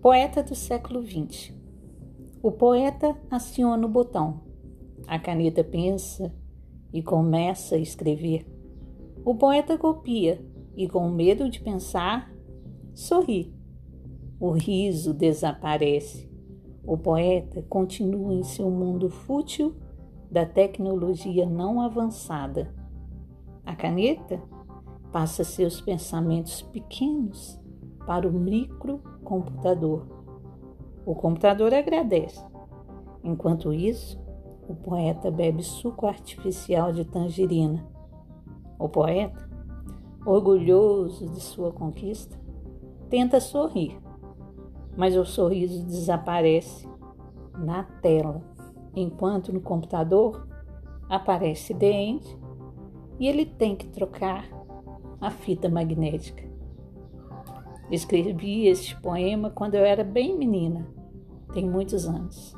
Poeta do século XX. O poeta aciona o botão. A caneta pensa e começa a escrever. O poeta copia e, com medo de pensar, sorri. O riso desaparece. O poeta continua em seu mundo fútil da tecnologia não avançada. A caneta passa seus pensamentos pequenos para o microcomputador. O computador agradece. Enquanto isso, o poeta bebe suco artificial de tangerina. O poeta, orgulhoso de sua conquista, tenta sorrir, mas o sorriso desaparece na tela, enquanto no computador aparece End e ele tem que trocar a fita magnética. Escrevi este poema quando eu era bem menina, tem muitos anos.